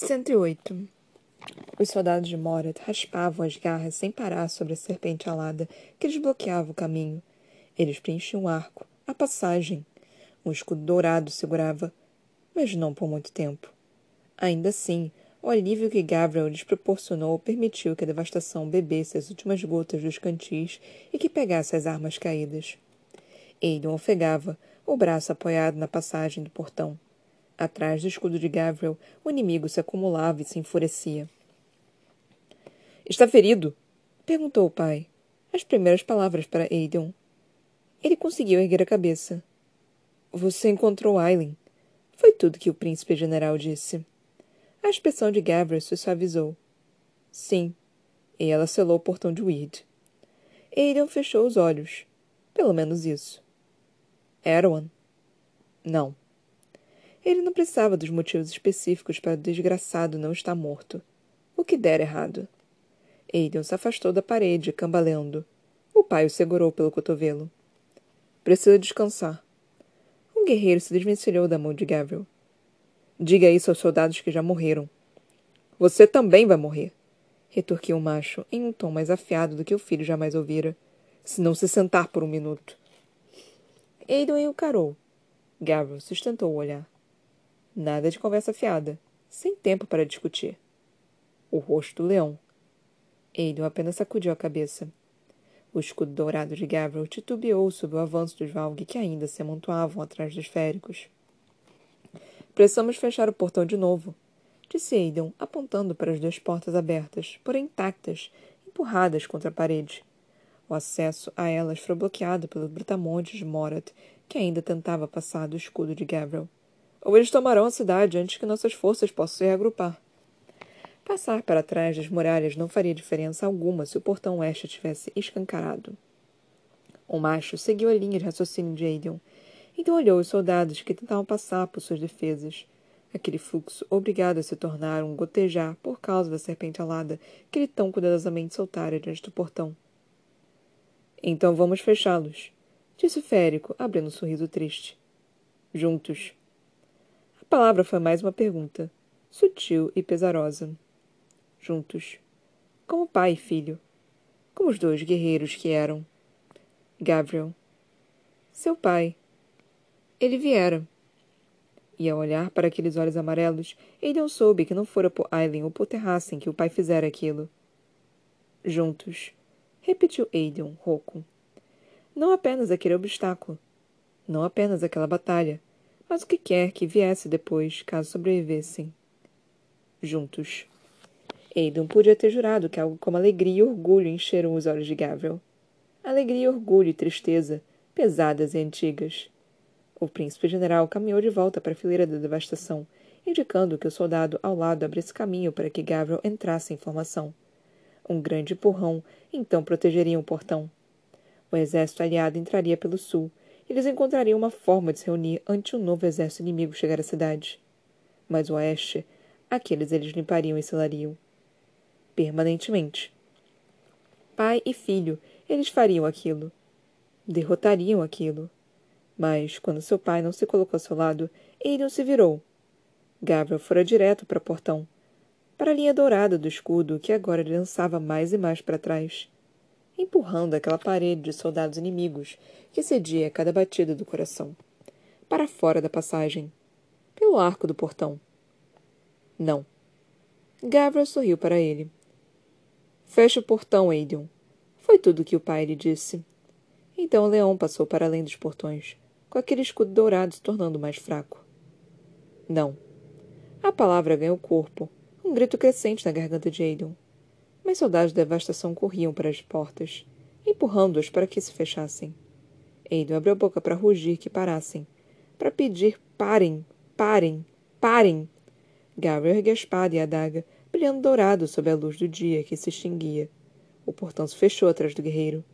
108. Os soldados de Morat raspavam as garras sem parar sobre a serpente alada que lhes bloqueava o caminho. Eles preenchiam o arco, a passagem. Um escudo dourado segurava, mas não por muito tempo. Ainda assim, o alívio que Gabriel lhes proporcionou permitiu que a devastação bebesse as últimas gotas dos cantis e que pegasse as armas caídas. Aiden ofegava, o braço apoiado na passagem do portão. Atrás do escudo de Gabriel, o inimigo se acumulava e se enfurecia. Está ferido? perguntou o pai. As primeiras palavras para Aiden. Ele conseguiu erguer a cabeça. Você encontrou Aileen. Foi tudo que o príncipe general disse. A expressão de Gabriel se suavizou. Sim. E ela selou o portão de Weed. Aiden fechou os olhos. Pelo menos isso. Erwan? Não. Ele não precisava dos motivos específicos para o desgraçado não estar morto. O que der errado. Aiden se afastou da parede, cambaleando. O pai o segurou pelo cotovelo. Precisa descansar. Um guerreiro se desvencilhou da mão de Gabriel. Diga isso aos soldados que já morreram. Você também vai morrer, retorquiu o macho, em um tom mais afiado do que o filho jamais ouvira, se não se sentar por um minuto. Aiden o carou. Gabriel sustentou o olhar. Nada de conversa fiada, sem tempo para discutir. O rosto do leão. Aiden apenas sacudiu a cabeça. O escudo dourado de Gabriel titubeou sob o avanço dos Valg que ainda se amontoavam atrás dos féricos. Precisamos fechar o portão de novo, disse Aiden, apontando para as duas portas abertas, porém intactas, empurradas contra a parede. O acesso a elas foi bloqueado pelo brutamonte de Morat, que ainda tentava passar do escudo de Gabriel. Ou eles tomarão a cidade antes que nossas forças possam se reagrupar. Passar para trás das muralhas não faria diferença alguma se o portão oeste tivesse escancarado. O macho seguiu a linha de raciocínio de Aiden. Então olhou os soldados que tentavam passar por suas defesas. Aquele fluxo obrigado a se tornar um gotejar por causa da serpente alada que ele tão cuidadosamente soltara diante do portão. Então vamos fechá-los, disse férico, abrindo um sorriso triste. Juntos. Palavra foi mais uma pergunta, sutil e pesarosa juntos, como pai e filho, como os dois guerreiros que eram. Gabriel. Seu pai. Ele viera. E ao olhar para aqueles olhos amarelos, Aiden soube que não fora por Aileen ou por Terrassen que o pai fizera aquilo. Juntos. Repetiu Aiden, rouco. Não apenas aquele obstáculo. Não apenas aquela batalha. Mas o que quer que viesse depois, caso sobrevivessem. Juntos. Aidan podia ter jurado que algo como alegria e orgulho encheram os olhos de Gabriel. Alegria, orgulho e tristeza, pesadas e antigas. O príncipe general caminhou de volta para a fileira da devastação, indicando que o soldado ao lado abrisse caminho para que Gabriel entrasse em formação. Um grande empurrão então protegeria o portão. O exército aliado entraria pelo sul, eles encontrariam uma forma de se reunir antes um novo exército inimigo chegar à cidade. Mas o oeste, aqueles eles limpariam e selariam permanentemente. Pai e filho, eles fariam aquilo. Derrotariam aquilo. Mas, quando seu pai não se colocou ao seu lado, ele não se virou. Gabriel fora direto para o portão, para a linha dourada do escudo que agora lhe lançava mais e mais para trás, empurrando aquela parede de soldados inimigos que cedia a cada batida do coração, para fora da passagem, pelo arco do portão. Não. Gabriel sorriu para ele. Feche o portão, Aiden. Foi tudo o que o pai lhe disse. Então leão passou para além dos portões, com aquele escudo dourado se tornando mais fraco. Não. A palavra ganhou corpo, um grito crescente na garganta de Aiden. Mas soldados de devastação corriam para as portas, empurrando-as para que se fechassem. Aiden abriu a boca para rugir que parassem, para pedir parem, parem, parem. Gabriel ergueu a espada e a adaga, brilhando dourado sob a luz do dia que se extinguia. O portão se fechou atrás do guerreiro,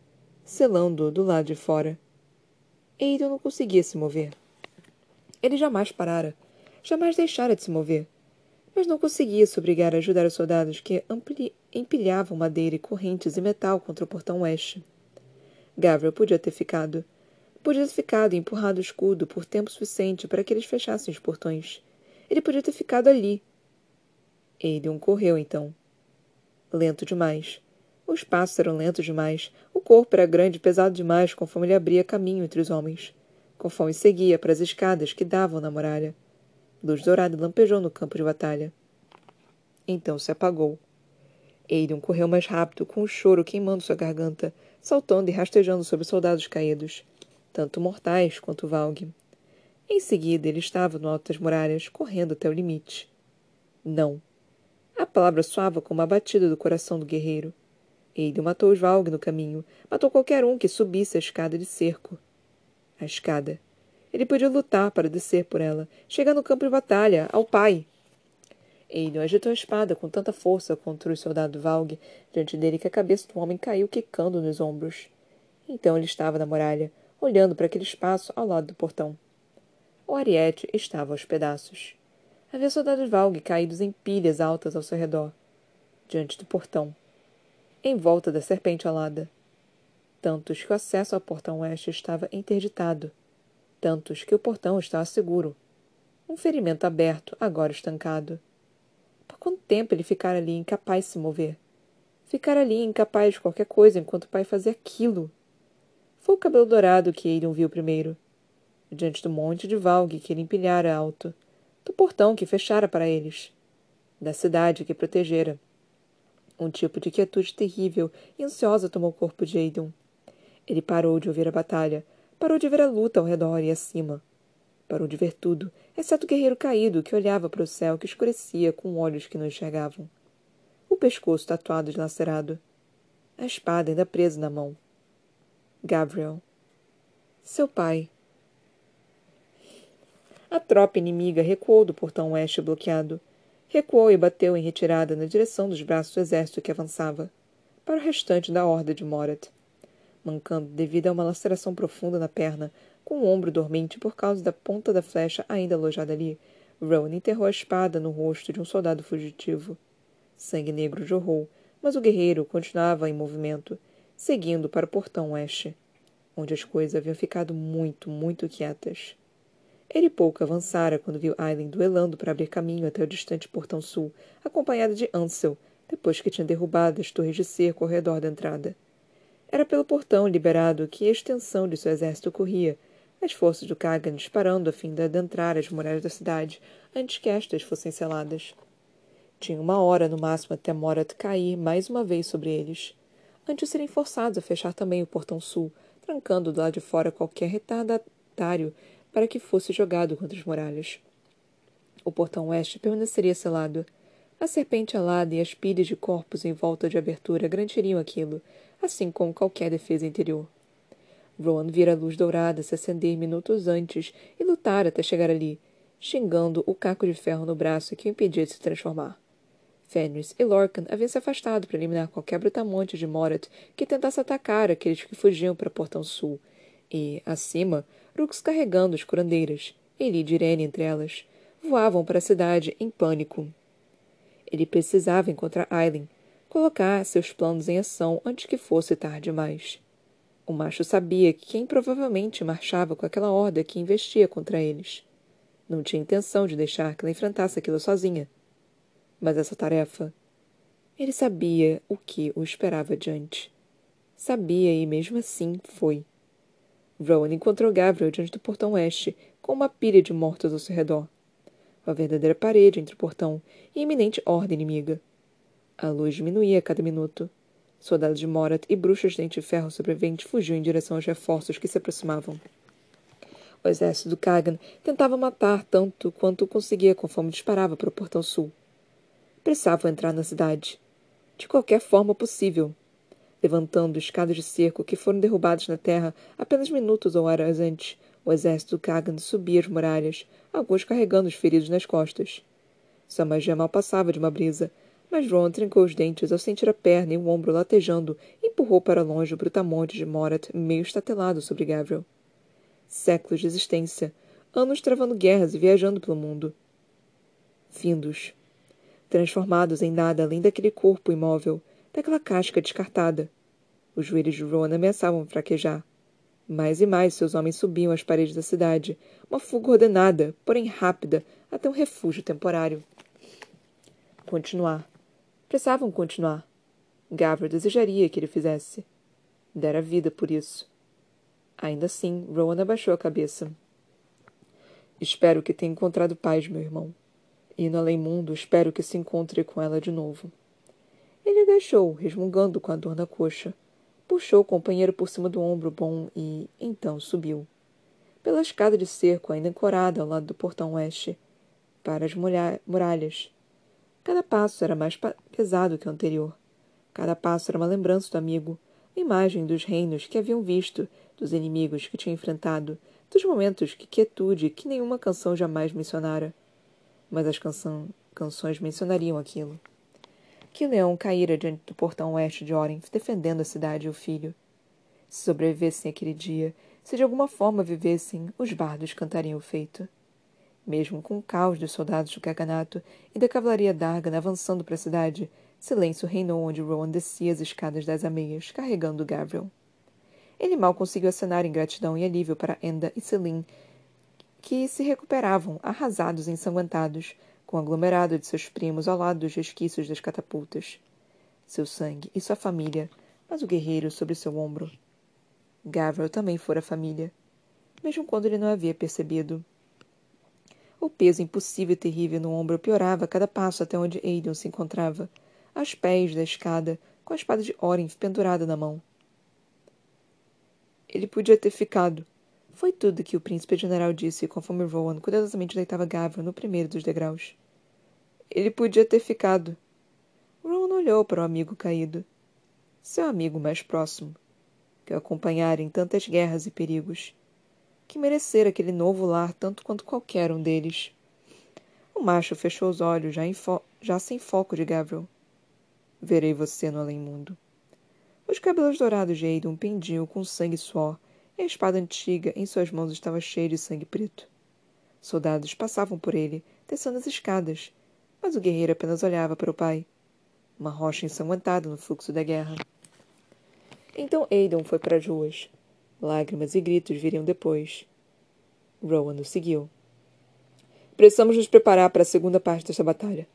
selando-o do lado de fora. Aiden não conseguia se mover. Ele jamais parara, jamais deixara de se mover, mas não conseguia se obrigar a ajudar os soldados que empilhavam madeira e correntes e metal contra o portão oeste. Gabriel podia ter ficado. Podia ter ficado e empurrado o escudo por tempo suficiente para que eles fechassem os portões. Ele podia ter ficado ali, Aiden correu, então. Lento demais. Os passos eram lentos demais. O corpo era grande e pesado demais conforme ele abria caminho entre os homens. Conforme seguia para as escadas que davam na muralha. Luz dourada lampejou no campo de batalha. Então se apagou. Aiden correu mais rápido, com o choro queimando sua garganta, saltando e rastejando sobre os soldados caídos, tanto mortais quanto Valg. Em seguida, ele estava no alto das muralhas, correndo até o limite. Não. A palavra soava como a batida do coração do guerreiro. Aiden matou os Valg no caminho, matou qualquer um que subisse a escada de cerco. A escada. Ele podia lutar para descer por ela, chegar no campo de batalha, ao pai, Aiden agitou a espada com tanta força contra o soldado Valg diante dele que a cabeça do homem caiu quicando nos ombros. Então ele estava na muralha, olhando para aquele espaço ao lado do portão. O ariete estava aos pedaços. Havia soldados Valg caídos em pilhas altas ao seu redor, diante do portão, em volta da serpente alada. Tantos que o acesso ao portão oeste estava interditado, tantos que o portão estava seguro. Um ferimento aberto, agora estancado. Por quanto tempo ele ficara ali, incapaz de se mover? Ficar ali, incapaz de qualquer coisa, enquanto o pai fazia aquilo. Foi o cabelo dourado que Aiden viu primeiro. Diante do monte de valgue que ele empilhara alto. Do portão que fechara para eles. Da cidade que protegera. Um tipo de quietude terrível e ansiosa tomou o corpo de Aiden. Ele parou de ouvir a batalha, parou de ver a luta ao redor e acima. Parou de ver tudo, exceto o guerreiro caído que olhava para o céu que escurecia com olhos que não enxergavam. O pescoço tatuado dilacerado. A espada ainda presa na mão. Gabriel. Seu pai. A tropa inimiga recuou do portão oeste bloqueado. Recuou e bateu em retirada na direção dos braços do exército que avançava, para o restante da horda de Morat. Mancando devido a uma laceração profunda na perna, com o ombro dormente por causa da ponta da flecha ainda alojada ali, Rowan enterrou a espada no rosto de um soldado fugitivo. Sangue negro jorrou, mas o guerreiro continuava em movimento, seguindo para o portão oeste, onde as coisas haviam ficado muito, muito quietas. Ele pouco avançara quando viu Aileen duelando para abrir caminho até o distante portão sul, acompanhada de Ansel, depois que tinha derrubado as torres de cerco ao redor da entrada. Era pelo portão liberado que a extensão de seu exército corria, as forças do Kagan disparando a fim de adentrar as muralhas da cidade antes que estas fossem seladas. Tinha uma hora no máximo até Morat cair mais uma vez sobre eles, antes de serem forçados a fechar também o portão sul, trancando do lado de fora qualquer retardatário para que fosse jogado contra as muralhas. O portão oeste permaneceria selado. A serpente alada e as pilhas de corpos em volta de abertura garantiriam aquilo, assim como qualquer defesa interior. Rowan vira a luz dourada se acender minutos antes e lutar até chegar ali, xingando o caco de ferro no braço que o impedia de se transformar. Fenris e Lorcan haviam se afastado para eliminar qualquer brutamonte de Morat que tentasse atacar aqueles que fugiam para Portão Sul, e, acima, Rux carregando as curandeiras, ele e Irene entre elas, voavam para a cidade em pânico. Ele precisava encontrar Aileen, colocar seus planos em ação antes que fosse tarde demais. O macho sabia que quem provavelmente marchava com aquela horda que investia contra eles. Não tinha intenção de deixar que ela enfrentasse aquilo sozinha. Mas essa tarefa. Ele sabia o que o esperava adiante. Sabia e mesmo assim foi. Rowan encontrou Gabriel diante do portão oeste, com uma pilha de mortos ao seu redor. Uma verdadeira parede entre o portão e iminente horda inimiga. A luz diminuía a cada minuto. Soldados de Morat e bruxas de dente de ferro sobreviventes fugiam em direção aos reforços que se aproximavam. O exército do Kagan tentava matar tanto quanto conseguia conforme disparava para o portão sul. Precisavam entrar na cidade. De qualquer forma possível. Levantando escadas de cerco que foram derrubadas na terra apenas minutos ou horas antes, o exército do Kagan subia as muralhas, alguns carregando os feridos nas costas. Sua magia mal passava de uma brisa, mas Ron trincou os dentes ao sentir a perna e o ombro latejando e empurrou para longe o brutamonte de Morat meio estatelado sobre Gabriel. Séculos de existência, anos travando guerras e viajando pelo mundo. Findos. Transformados em nada além daquele corpo imóvel, daquela casca descartada. Os joelhos de Ron ameaçavam fraquejar. Mais e mais seus homens subiam as paredes da cidade, uma fuga ordenada, porém rápida, até um refúgio temporário. Continuar. Precisavam continuar. Gavro desejaria que ele fizesse. Dera vida por isso. Ainda assim, Rowan abaixou a cabeça. Espero que tenha encontrado paz, meu irmão. E no além-mundo, espero que se encontre com ela de novo. Ele agachou, resmungando com a dor na coxa. Puxou o companheiro por cima do ombro bom e, então, subiu. Pela escada de cerco ainda ancorada ao lado do portão oeste, para as muralhas. Cada passo era mais pesado que o anterior. Cada passo era uma lembrança do amigo, uma imagem dos reinos que haviam visto, dos inimigos que tinham enfrentado, dos momentos que quietude que nenhuma canção jamais mencionara. Mas as canção, canções mencionariam aquilo que Leão caíra diante do portão oeste de Orenf, defendendo a cidade e o filho. Se sobrevivessem aquele dia, se de alguma forma vivessem, os bardos cantariam o feito. Mesmo com o caos dos soldados do Caganato e da cavalaria d'Argan avançando para a cidade, silêncio reinou onde Rowan descia as escadas das ameias, carregando Gabriel. Ele mal conseguiu acenar em gratidão e alívio para Enda e Celine, que se recuperavam, arrasados e ensanguentados, com o aglomerado de seus primos ao lado dos resquícios das catapultas. Seu sangue e sua família, mas o guerreiro sobre seu ombro. Gavril também fora família, mesmo quando ele não havia percebido. O peso impossível e terrível no ombro piorava a cada passo até onde Aiden se encontrava, aos pés da escada, com a espada de Orin pendurada na mão. Ele podia ter ficado. Foi tudo que o príncipe general disse conforme Rowan cuidadosamente deitava Gavril no primeiro dos degraus. Ele podia ter ficado. Ron olhou para o amigo caído. Seu amigo mais próximo, que o acompanhara em tantas guerras e perigos, que merecera aquele novo lar tanto quanto qualquer um deles. O macho fechou os olhos, já, já sem foco de Gabriel. Verei você no além-mundo. Os cabelos dourados de Aidon pendiam com sangue e suor, e a espada antiga em suas mãos estava cheia de sangue preto. Soldados passavam por ele, descendo as escadas, mas o guerreiro apenas olhava para o pai. Uma rocha ensanguentada no fluxo da guerra. Então Aidan foi para as ruas. Lágrimas e gritos viriam depois. Rowan o seguiu. Precisamos nos preparar para a segunda parte desta batalha,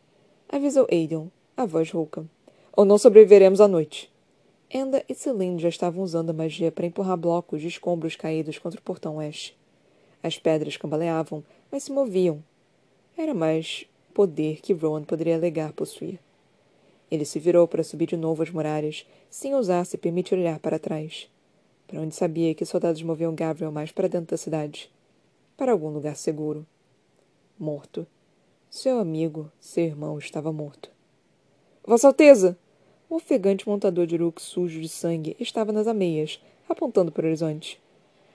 avisou Aidan, a voz rouca. Ou não sobreviveremos à noite. Enda e Celine já estavam usando a magia para empurrar blocos de escombros caídos contra o portão oeste. As pedras cambaleavam, mas se moviam. Era mais poder que Rowan poderia alegar possuir. Ele se virou para subir de novo as muralhas, sem ousar se permitir olhar para trás, para onde sabia que soldados moviam Gabriel mais para dentro da cidade, para algum lugar seguro. Morto. Seu amigo, seu irmão, estava morto. Vossa Alteza! O ofegante montador de Uruk sujo de sangue estava nas ameias, apontando para o horizonte.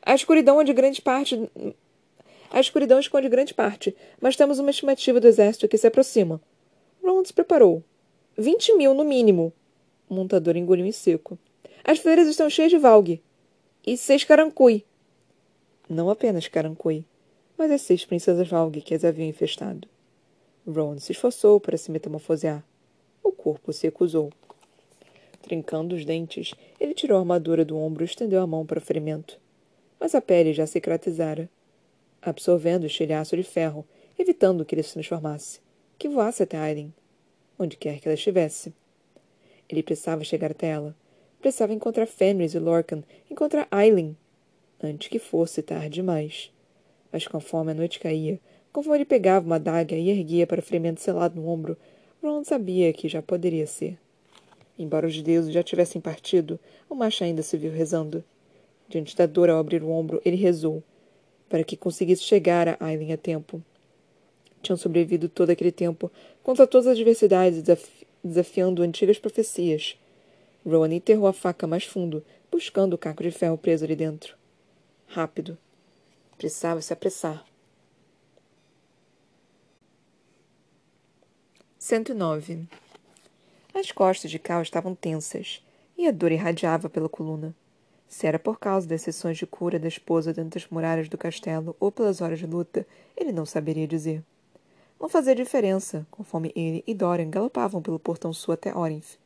A escuridão é de grande parte a escuridão esconde grande parte, mas temos uma estimativa do exército que se aproxima. Roland se preparou. Vinte mil, no mínimo. O montador engoliu em seco. As fileiras estão cheias de valgue. E seis carancui. Não apenas carancui, mas as seis princesas valgue que as haviam infestado. Rowan se esforçou para se metamorfosear. O corpo se recusou. Trincando os dentes, ele tirou a armadura do ombro e estendeu a mão para o ferimento. Mas a pele já cicatrizara absorvendo o estilhaço de ferro, evitando que ele se transformasse, que voasse até Aileen, onde quer que ela estivesse. Ele precisava chegar até ela. Precisava encontrar Fenris e Lorcan, encontrar Aileen, antes que fosse tarde demais. Mas conforme a noite caía, conforme ele pegava uma adaga e erguia para o ferimento selado no ombro, Ron sabia que já poderia ser. Embora os deuses já tivessem partido, o macho ainda se viu rezando. Diante da dor ao abrir o ombro, ele rezou, para que conseguisse chegar a Aileen a tempo. Tinham sobrevivido todo aquele tempo contra todas as adversidades, desafi desafiando antigas profecias. Rowan enterrou a faca mais fundo, buscando o caco de ferro preso ali dentro. Rápido. Precisava se apressar. 109. As costas de Cal estavam tensas, e a dor irradiava pela coluna. Se era por causa das sessões de cura da esposa dentro das muralhas do castelo ou pelas horas de luta, ele não saberia dizer. Não fazia diferença, conforme ele e Dorian galopavam pelo portão sul até Orinth.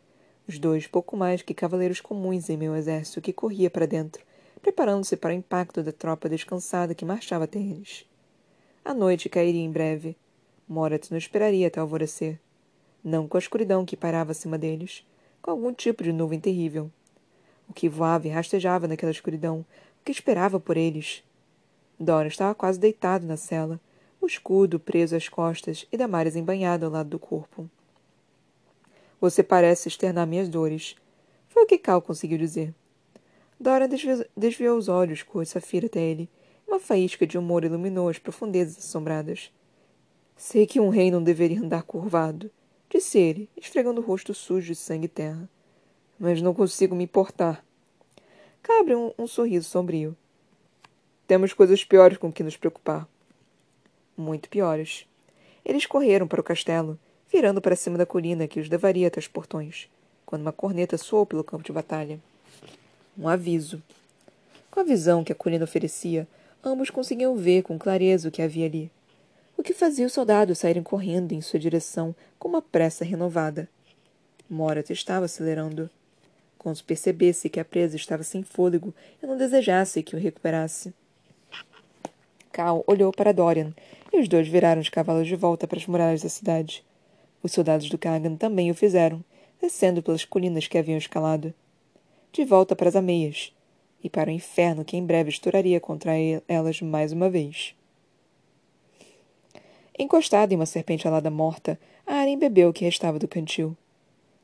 Os dois pouco mais que cavaleiros comuns em meu exército que corria para dentro, preparando-se para o impacto da tropa descansada que marchava até eles. A noite cairia em breve. Morat não esperaria até alvorecer. não com a escuridão que pairava acima deles, com algum tipo de nuvem terrível. O que voava e rastejava naquela escuridão, o que esperava por eles? Dora estava quase deitado na cela, o escudo preso às costas e Damares embanhado ao lado do corpo. Você parece externar minhas dores. Foi o que Cal conseguiu dizer. Dora desviou, desviou os olhos cor safira até ele. Uma faísca de humor iluminou as profundezas assombradas. Sei que um rei não deveria andar curvado, disse ele, esfregando o rosto sujo de sangue e terra. Mas não consigo me importar. Cabre um, um sorriso sombrio. Temos coisas piores com que nos preocupar muito piores. Eles correram para o castelo, virando para cima da colina que os levaria até os portões, quando uma corneta soou pelo campo de batalha. Um aviso. Com a visão que a colina oferecia, ambos conseguiam ver com clareza o que havia ali. O que fazia os soldados saírem correndo em sua direção com uma pressa renovada. Morat estava acelerando. Quando percebesse que a presa estava sem fôlego e não desejasse que o recuperasse. Cal olhou para Dorian e os dois viraram os cavalos de volta para as muralhas da cidade. Os soldados do Kagan também o fizeram, descendo pelas colinas que haviam escalado. De volta para as ameias, e para o inferno que em breve estouraria contra elas mais uma vez. Encostada em uma serpente alada morta, a Aren bebeu o que restava do cantil.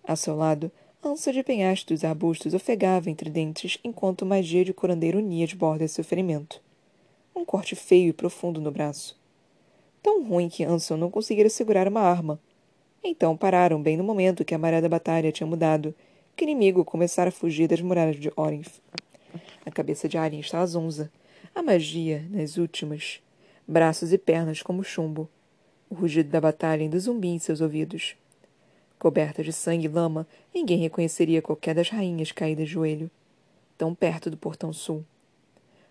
A seu lado, ânsia de penhastos dos arbustos ofegava entre dentes enquanto magia de curandeiro unia de borda seu ferimento. Um corte feio e profundo no braço tão ruim que Anson não conseguira segurar uma arma. Então pararam bem no momento que a maré da batalha tinha mudado, que o inimigo começara a fugir das muralhas de Orinth. A cabeça de Arya estava zonza, a magia nas últimas, braços e pernas como chumbo, o rugido da batalha ainda zumbia em seus ouvidos. Coberta de sangue e lama, ninguém reconheceria qualquer das rainhas caídas de joelho, tão perto do portão sul.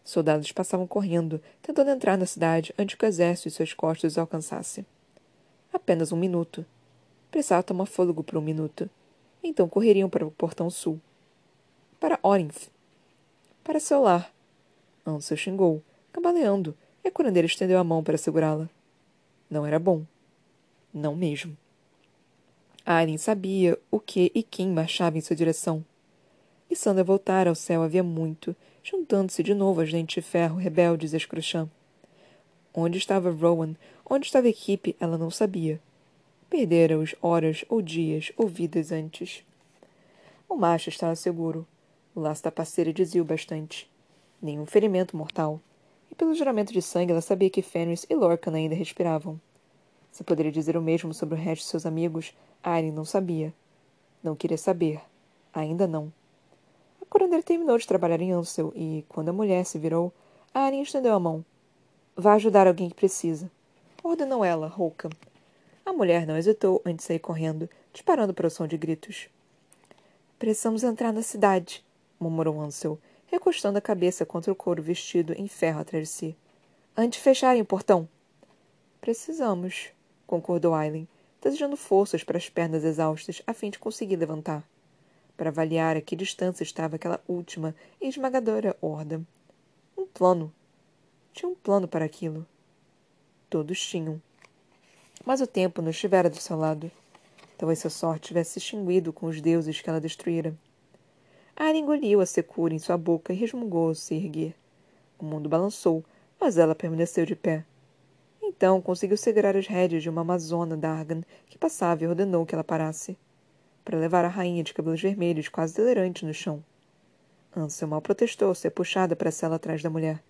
Soldados passavam correndo, tentando entrar na cidade antes que o exército e suas costas os alcançasse. Apenas um minuto. Precisava tomar fôlego por um minuto. Então correriam para o portão sul. Para Orinth. Para seu lar. Ansel xingou, cambaleando, e a curandeira estendeu a mão para segurá-la. Não era bom. Não mesmo. Aileen sabia o que e quem marchava em sua direção. E Sandra voltara ao céu havia muito, juntando-se de novo às dentes de ferro rebeldes e escruchã. Onde estava Rowan, onde estava a equipe, ela não sabia. Perdera-os horas ou dias ou vidas antes. O macho estava seguro. O laço da parceira dizia o bastante. Nenhum ferimento mortal. E pelo juramento de sangue ela sabia que Fenris e Lorcan ainda respiravam. Se poderia dizer o mesmo sobre o resto de seus amigos, Arya não sabia. Não queria saber. Ainda não. Curandeiro terminou de trabalhar em Ansel e, quando a mulher se virou, a Arin estendeu a mão. Vá ajudar alguém que precisa. Ordenou ela, rouca. A mulher não hesitou antes de sair correndo, disparando para o som de gritos. Precisamos entrar na cidade, murmurou Ansel, recostando a cabeça contra o couro vestido em ferro atrás de si. Antes de fecharem o portão. Precisamos, concordou Aileen, desejando forças para as pernas exaustas a fim de conseguir levantar para avaliar a que distância estava aquela última e esmagadora horda. Um plano. Tinha um plano para aquilo. Todos tinham. Mas o tempo não estivera do seu lado. Talvez sua sorte tivesse se extinguido com os deuses que ela destruíra. Ara engoliu a secura em sua boca e resmungou ao se erguer. O mundo balançou, mas ela permaneceu de pé. Então conseguiu segurar as rédeas de uma amazona Dargan que passava e ordenou que ela parasse para levar a rainha de cabelos vermelhos, quase delirante, no chão. Ansel mal protestou ao ser puxada para a cela atrás da mulher.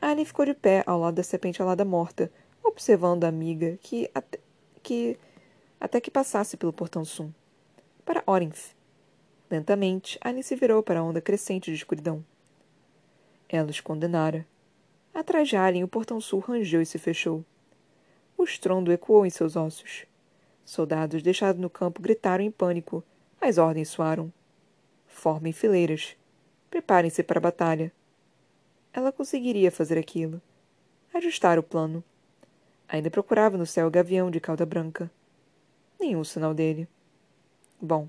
Anne ficou de pé ao lado da serpente alada morta, observando a amiga que até que, até que passasse pelo portão sum. Para Orinth. Lentamente, Anne se virou para a onda crescente de escuridão. Ela os condenara. Atrás de Alien, o portão sul rangeu e se fechou. O estrondo ecoou em seus ossos. Soldados deixados no campo gritaram em pânico. As ordens soaram. Formem fileiras. Preparem-se para a batalha. Ela conseguiria fazer aquilo. Ajustar o plano. Ainda procurava no céu o gavião de cauda branca. Nenhum sinal dele. Bom.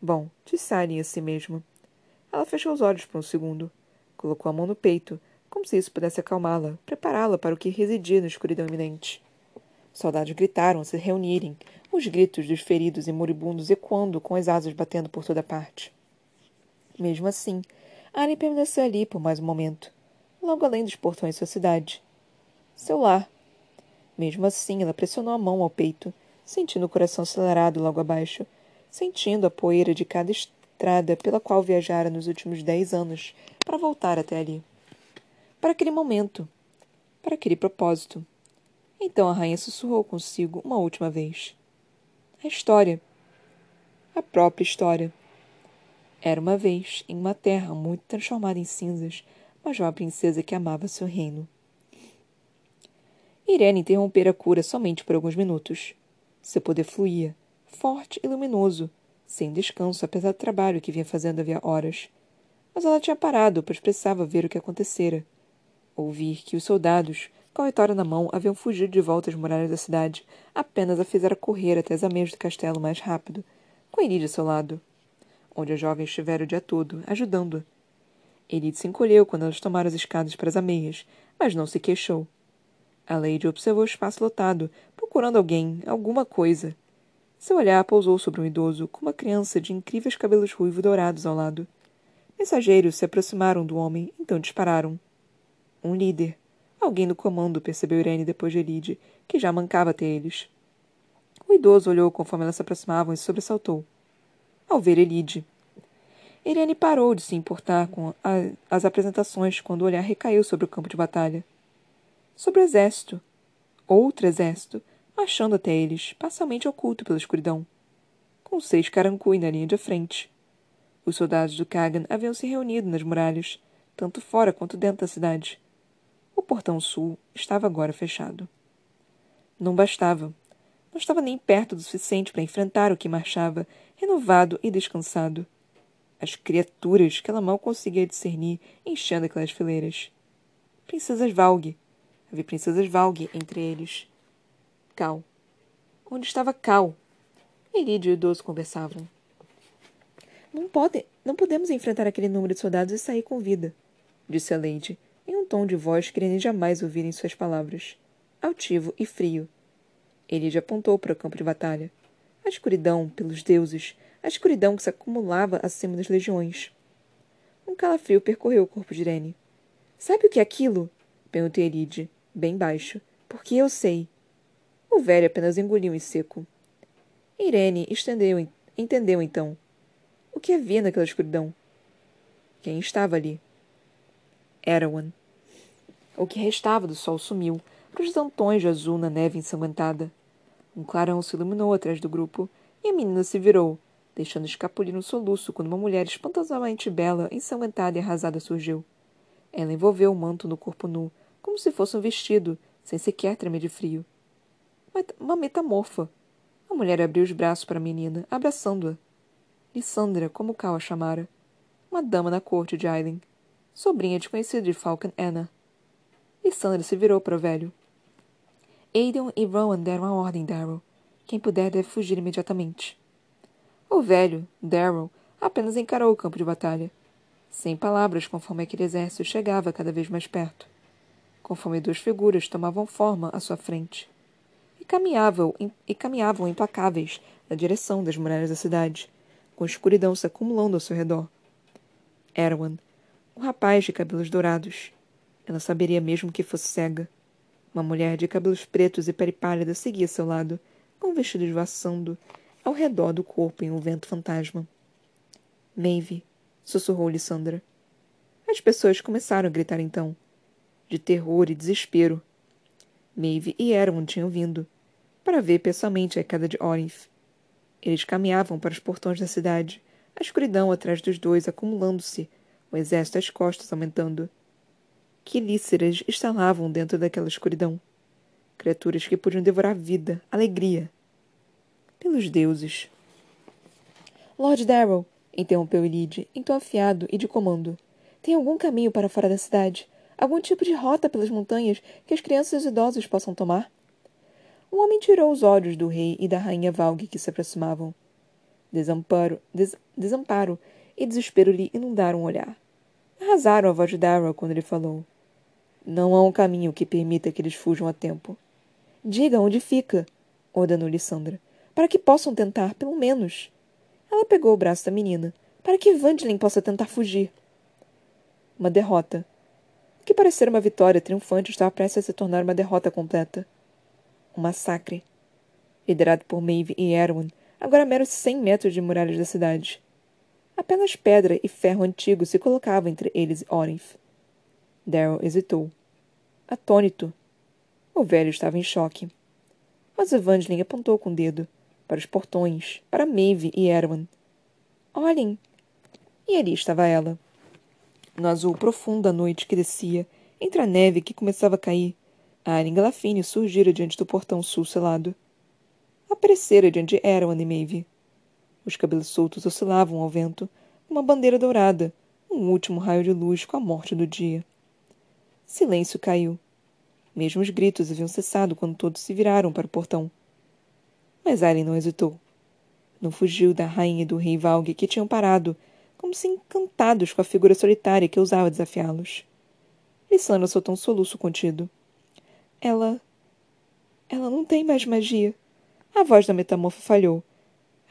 Bom, disse Alien a si mesma. Ela fechou os olhos por um segundo. Colocou a mão no peito, como se isso pudesse acalmá-la, prepará-la para o que residia na escuridão iminente. Soldados gritaram a se reunirem, os gritos dos feridos e moribundos ecoando com as asas batendo por toda parte. Mesmo assim, Anne permaneceu ali por mais um momento, logo além dos portões de sua cidade. Seu lar. Mesmo assim, ela pressionou a mão ao peito, sentindo o coração acelerado logo abaixo, sentindo a poeira de cada estrada pela qual viajara nos últimos dez anos para voltar até ali. Para aquele momento. Para aquele propósito. Então a rainha sussurrou consigo uma última vez. A história. A própria história. Era uma vez, em uma terra muito transformada em cinzas, uma jovem princesa que amava seu reino. Irene interrompera a cura somente por alguns minutos. Seu poder fluía, forte e luminoso, sem descanso, apesar do trabalho que vinha fazendo havia horas. Mas ela tinha parado, pois precisava ver o que acontecera. Ouvir que os soldados, com a vitória na mão, haviam fugido de volta às muralhas da cidade, apenas a fizera correr até as ameias do castelo mais rápido, com Elide a seu lado onde a jovem estivera o dia todo, ajudando-a. Elide se encolheu quando elas tomaram as escadas para as ameias, mas não se queixou. A Lady observou o espaço lotado, procurando alguém, alguma coisa. Seu olhar pousou sobre um idoso, com uma criança de incríveis cabelos ruivos dourados ao lado. Mensageiros se aproximaram do homem, então dispararam. Um líder. Alguém no comando, percebeu Irene depois de Elide, que já mancava até eles. O idoso olhou conforme elas se aproximavam e sobressaltou ao ver Elide. Irene parou de se importar com a, as apresentações quando o olhar recaiu sobre o campo de batalha. Sobre o exército. Outro exército, marchando até eles, parcialmente oculto pela escuridão. Com seis carancui na linha de frente. Os soldados do Kagan haviam se reunido nas muralhas, tanto fora quanto dentro da cidade. O portão sul estava agora fechado. Não bastava. Não estava nem perto do suficiente para enfrentar o que marchava renovado e descansado. As criaturas que ela mal conseguia discernir enchendo aquelas fileiras. Princesas Valg. Havia princesas Valg entre eles. Cal. Onde estava Cal? Elide e o idoso conversavam. Não pode, não podemos enfrentar aquele número de soldados e sair com vida, disse a Lady, em um tom de voz que nem jamais ouvirem suas palavras. Altivo e frio. Elide apontou para o campo de batalha. A escuridão, pelos deuses, a escuridão que se acumulava acima das legiões. Um calafrio percorreu o corpo de Irene. Sabe o que é aquilo? perguntou Eride, bem baixo. Porque eu sei. O velho apenas engoliu em seco. Irene estendeu, entendeu então. O que havia naquela escuridão? Quem estava ali? Erawan. O que restava do sol sumiu, projetando tons de azul na neve ensanguentada. Um clarão se iluminou atrás do grupo e a menina se virou, deixando escapulir um soluço quando uma mulher espantosamente bela, ensanguentada e arrasada surgiu. Ela envolveu o manto no corpo nu, como se fosse um vestido, sem sequer tremer de frio. Uma metamorfa. A mulher abriu os braços para a menina, abraçando-a. Lissandra, como Cal a chamara. Uma dama da corte de Aileen. Sobrinha desconhecida de Falcon Anna. Lissandra se virou para o velho. Aiden e Rowan deram a ordem, Darrow. Quem puder deve fugir imediatamente. O velho, Darrow, apenas encarou o campo de batalha. Sem palavras, conforme aquele exército chegava cada vez mais perto. Conforme duas figuras tomavam forma à sua frente. E caminhavam, e caminhavam implacáveis na direção das muralhas da cidade, com a escuridão se acumulando ao seu redor. Erwan, o rapaz de cabelos dourados. Ela saberia mesmo que fosse cega. Uma mulher de cabelos pretos e pele pálida seguia seu lado, com um vestido esvoaçando ao redor do corpo em um vento fantasma. Maeve, sussurrou Lissandra. As pessoas começaram a gritar então, de terror e desespero. Maeve e Erwin tinham vindo, para ver pessoalmente a queda de Orif. Eles caminhavam para os portões da cidade, a escuridão atrás dos dois acumulando-se, o exército às costas aumentando quelíceras estalavam dentro daquela escuridão. Criaturas que podiam devorar vida, alegria. Pelos deuses. Lord Darrow, interrompeu Elide, em tom afiado e de comando. Tem algum caminho para fora da cidade? Algum tipo de rota pelas montanhas que as crianças e idosos possam tomar? Um homem tirou os olhos do rei e da rainha Valgue que se aproximavam. Desamparo, des, desamparo e desespero lhe inundaram o olhar. Arrasaram a voz de Darrow quando ele falou. Não há um caminho que permita que eles fujam a tempo. Diga onde fica, ordenou Lissandra. para que possam tentar, pelo menos. Ela pegou o braço da menina, para que Evangeline possa tentar fugir. Uma derrota. Que parecer uma vitória triunfante estava prestes a se tornar uma derrota completa. Um massacre. Liderado por Maeve e Erwin, agora meros cem metros de muralhas da cidade. Apenas pedra e ferro antigo se colocavam entre eles e Orinth. Daryl hesitou. Atônito. O velho estava em choque. Mas Evangeline apontou com o dedo para os portões, para Maeve e Erwan. Olhem! E ali estava ela. No azul profundo da noite que descia, entre a neve que começava a cair, a Alien Galafine surgira diante do portão sul selado. Aparecera de Erwan e Maeve. Os cabelos soltos oscilavam ao vento, uma bandeira dourada, um último raio de luz com a morte do dia. Silêncio caiu. Mesmo os gritos haviam cessado quando todos se viraram para o portão. Mas Aileen não hesitou. Não fugiu da rainha e do rei Valgue que tinham parado, como se encantados com a figura solitária que ousava desafiá-los. Lissandra soltou um soluço contido. Ela. Ela não tem mais magia. A voz da metamorfa falhou.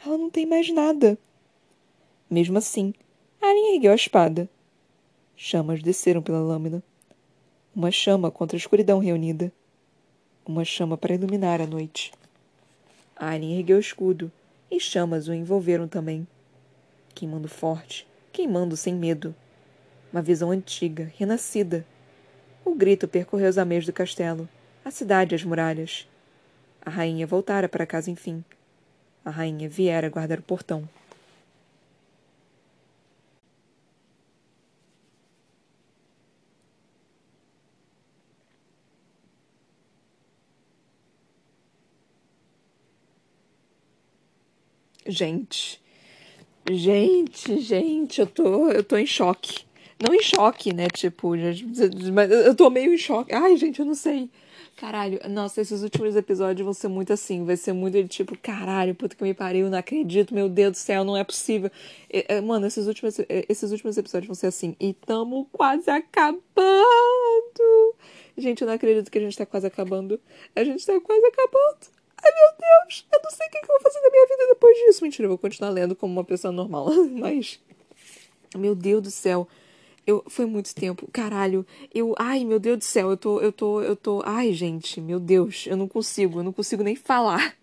Ela não tem mais nada. Mesmo assim, Aileen ergueu a espada. Chamas desceram pela lâmina. Uma chama contra a escuridão reunida. Uma chama para iluminar a noite. Alien ergueu o escudo, e chamas o envolveram também. Queimando forte, queimando sem medo. Uma visão antiga, renascida. O grito percorreu os ameios do castelo, a cidade e as muralhas. A rainha voltara para casa enfim. A rainha viera guardar o portão. Gente. Gente, gente, eu tô, eu tô em choque. Não em choque, né? Tipo, mas eu tô meio em choque. Ai, gente, eu não sei. Caralho, nossa, esses últimos episódios vão ser muito assim. Vai ser muito tipo, caralho, puta que me pariu, não acredito, meu Deus do céu, não é possível. Mano, esses últimos, esses últimos episódios vão ser assim. E tamo quase acabando. Gente, eu não acredito que a gente tá quase acabando. A gente tá quase acabando. Ai, meu Deus, eu não sei o que eu vou fazer da minha vida depois disso. Mentira, eu vou continuar lendo como uma pessoa normal. Mas, meu Deus do céu. Eu, foi muito tempo. Caralho. Eu, ai, meu Deus do céu. Eu tô, eu tô, eu tô. Ai, gente, meu Deus. Eu não consigo, eu não consigo nem falar.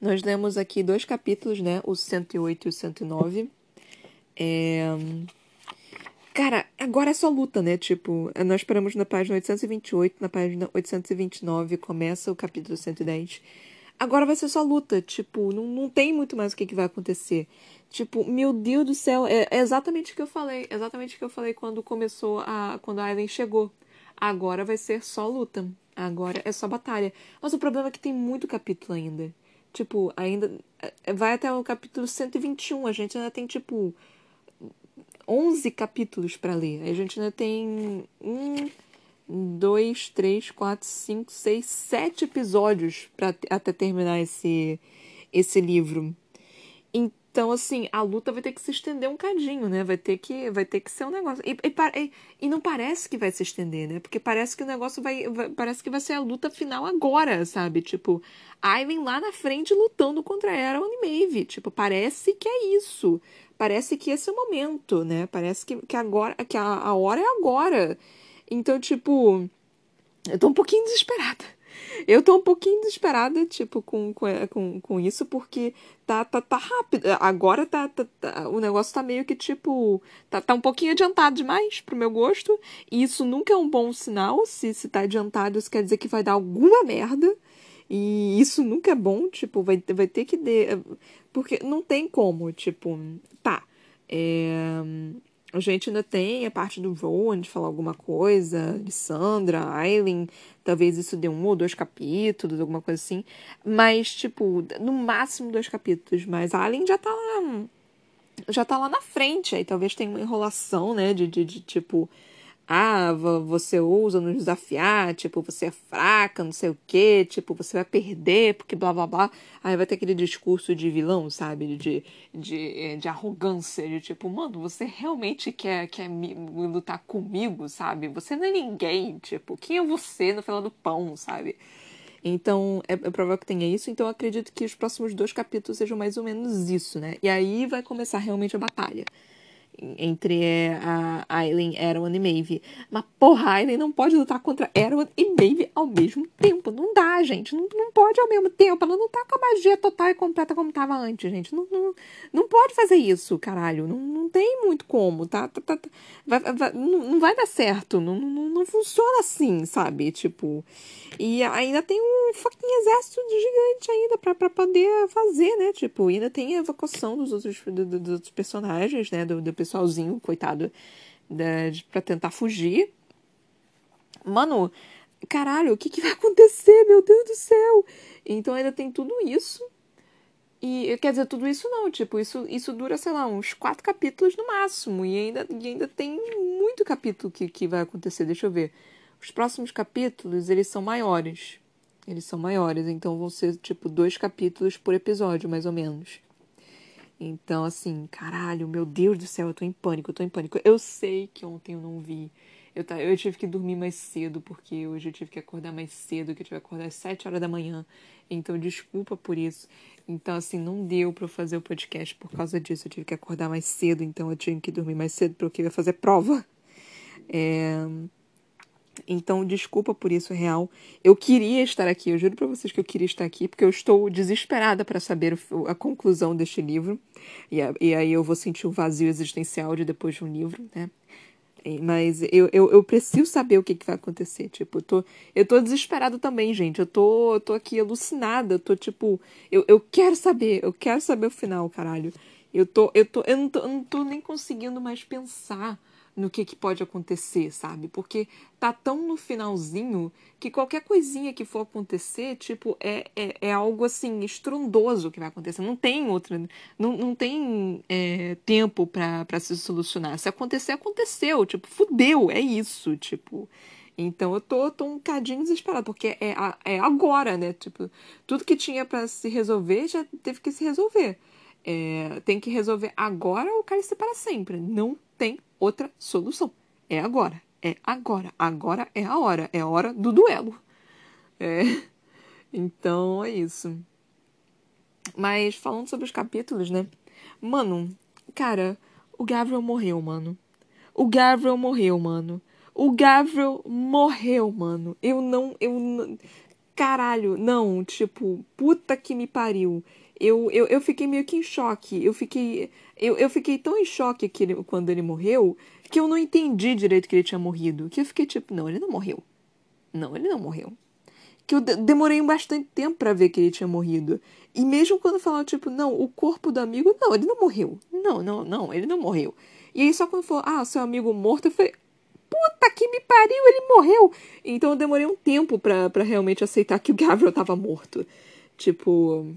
Nós lemos aqui dois capítulos, né? O 108 e o 109. É. Cara, agora é só luta, né? Tipo, nós paramos na página 828, na página 829 começa o capítulo 110. Agora vai ser só luta, tipo, não, não tem muito mais o que, que vai acontecer. Tipo, meu Deus do céu, é, é exatamente o que eu falei, exatamente o que eu falei quando começou a. quando a Aileen chegou. Agora vai ser só luta. Agora é só batalha. Mas o problema é que tem muito capítulo ainda. Tipo, ainda. É, vai até o capítulo 121. A gente ainda tem, tipo, 11 capítulos para ler. A gente ainda tem um, dois, três, quatro, cinco, seis, sete episódios para até terminar esse, esse livro. Então, assim, a luta vai ter que se estender um cadinho, né? Vai ter que, vai ter que ser um negócio. E, e, e não parece que vai se estender, né? Porque parece que o negócio vai, vai, Parece que vai ser a luta final agora, sabe? Tipo, Ivan lá na frente lutando contra Aaron e Maeve. Tipo, parece que é isso parece que esse é o momento, né? Parece que, que agora, que a, a hora é agora. Então, tipo, eu tô um pouquinho desesperada. Eu tô um pouquinho desesperada, tipo, com, com, com isso, porque tá, tá, tá rápido. Agora tá, tá, tá, O negócio tá meio que, tipo. Tá, tá um pouquinho adiantado demais pro meu gosto. E isso nunca é um bom sinal. Se, se tá adiantado, isso quer dizer que vai dar alguma merda. E isso nunca é bom, tipo, vai, vai ter que. De... Porque não tem como, tipo, tá. É... A gente ainda tem a parte do Rowan de falar alguma coisa, de Sandra, Aileen, talvez isso dê um ou dois capítulos, alguma coisa assim. Mas, tipo, no máximo dois capítulos. Mas a Aileen já tá lá. Já tá lá na frente. Aí talvez tenha uma enrolação, né? De, de, de tipo ah, você ousa nos desafiar, tipo, você é fraca, não sei o quê, tipo, você vai perder, porque blá blá blá. Aí vai ter aquele discurso de vilão, sabe? De, de, de arrogância, de tipo, mano, você realmente quer, quer lutar comigo, sabe? Você não é ninguém, tipo, quem é você no final do pão, sabe? Então, é, é provável que tenha isso. Então, acredito que os próximos dois capítulos sejam mais ou menos isso, né? E aí vai começar realmente a batalha entre é, a Aileen, Erwan e Maeve. Mas, porra, a Aileen não pode lutar contra Erwan e Maeve ao mesmo tempo. Não dá, gente. Não, não pode ao mesmo tempo. Ela não tá com a magia total e completa como tava antes, gente. Não, não, não pode fazer isso, caralho. Não, não tem muito como, tá? tá, tá, tá. Vai, vai, não, não vai dar certo. Não, não, não funciona assim, sabe? Tipo... E ainda tem um fucking exército gigante ainda pra, pra poder fazer, né? Tipo, ainda tem a evacuação dos outros, do, do, dos outros personagens, né? Do, do pessoalzinho, coitado, pra tentar fugir. Mano, caralho, o que, que vai acontecer? Meu Deus do céu! Então ainda tem tudo isso. E quer dizer, tudo isso não, tipo, isso, isso dura, sei lá, uns quatro capítulos no máximo. E ainda, e ainda tem muito capítulo que, que vai acontecer. Deixa eu ver. Os próximos capítulos, eles são maiores. Eles são maiores, então vão ser tipo dois capítulos por episódio, mais ou menos. Então, assim, caralho, meu Deus do céu, eu tô em pânico, eu tô em pânico. Eu sei que ontem eu não vi. Eu, eu tive que dormir mais cedo, porque hoje eu tive que acordar mais cedo, que eu tive que acordar às 7 horas da manhã. Então, desculpa por isso. Então, assim, não deu para eu fazer o podcast por causa disso. Eu tive que acordar mais cedo, então eu tive que dormir mais cedo porque eu ia fazer prova. É... Então, desculpa por isso, real. Eu queria estar aqui, eu juro para vocês que eu queria estar aqui, porque eu estou desesperada para saber a conclusão deste livro. E, e aí eu vou sentir um vazio existencial de depois de um livro, né? Mas eu, eu, eu, preciso saber o que, que vai acontecer. Tipo, eu tô, eu tô desesperada também, gente. Eu tô, eu tô aqui alucinada. Eu tô, tipo, eu, eu quero saber. Eu quero saber o final, caralho. Eu tô, eu tô, eu não tô, eu não tô nem conseguindo mais pensar no que, que pode acontecer, sabe? Porque tá tão no finalzinho que qualquer coisinha que for acontecer, tipo, é, é, é algo assim, estrondoso que vai acontecer. Não tem outra. Não, não tem é, tempo para se solucionar. Se acontecer, aconteceu. Tipo, fudeu, é isso. Tipo. Então eu tô, tô um cadinho desesperado, porque é, é agora, né? Tipo, tudo que tinha para se resolver já teve que se resolver. É, tem que resolver agora ou se para sempre. Não tem outra solução. É agora. É agora. Agora é a hora. É a hora do duelo. É. Então é isso. Mas falando sobre os capítulos, né? Mano, cara, o Gabriel morreu, mano. O Gabriel morreu, mano. O Gabriel morreu, mano. Eu não. Eu não. Caralho, não. Tipo, puta que me pariu eu, eu, eu fiquei meio que em choque. Eu fiquei, eu, eu fiquei tão em choque que ele, quando ele morreu que eu não entendi direito que ele tinha morrido. Que eu fiquei tipo, não, ele não morreu. Não, ele não morreu. Que eu demorei bastante tempo para ver que ele tinha morrido. E mesmo quando falaram, tipo, não, o corpo do amigo, não, ele não morreu. Não, não, não, ele não morreu. E aí só quando falou, ah, seu amigo morto, eu falei, puta que me pariu, ele morreu. Então eu demorei um tempo para realmente aceitar que o Gabriel tava morto. Tipo,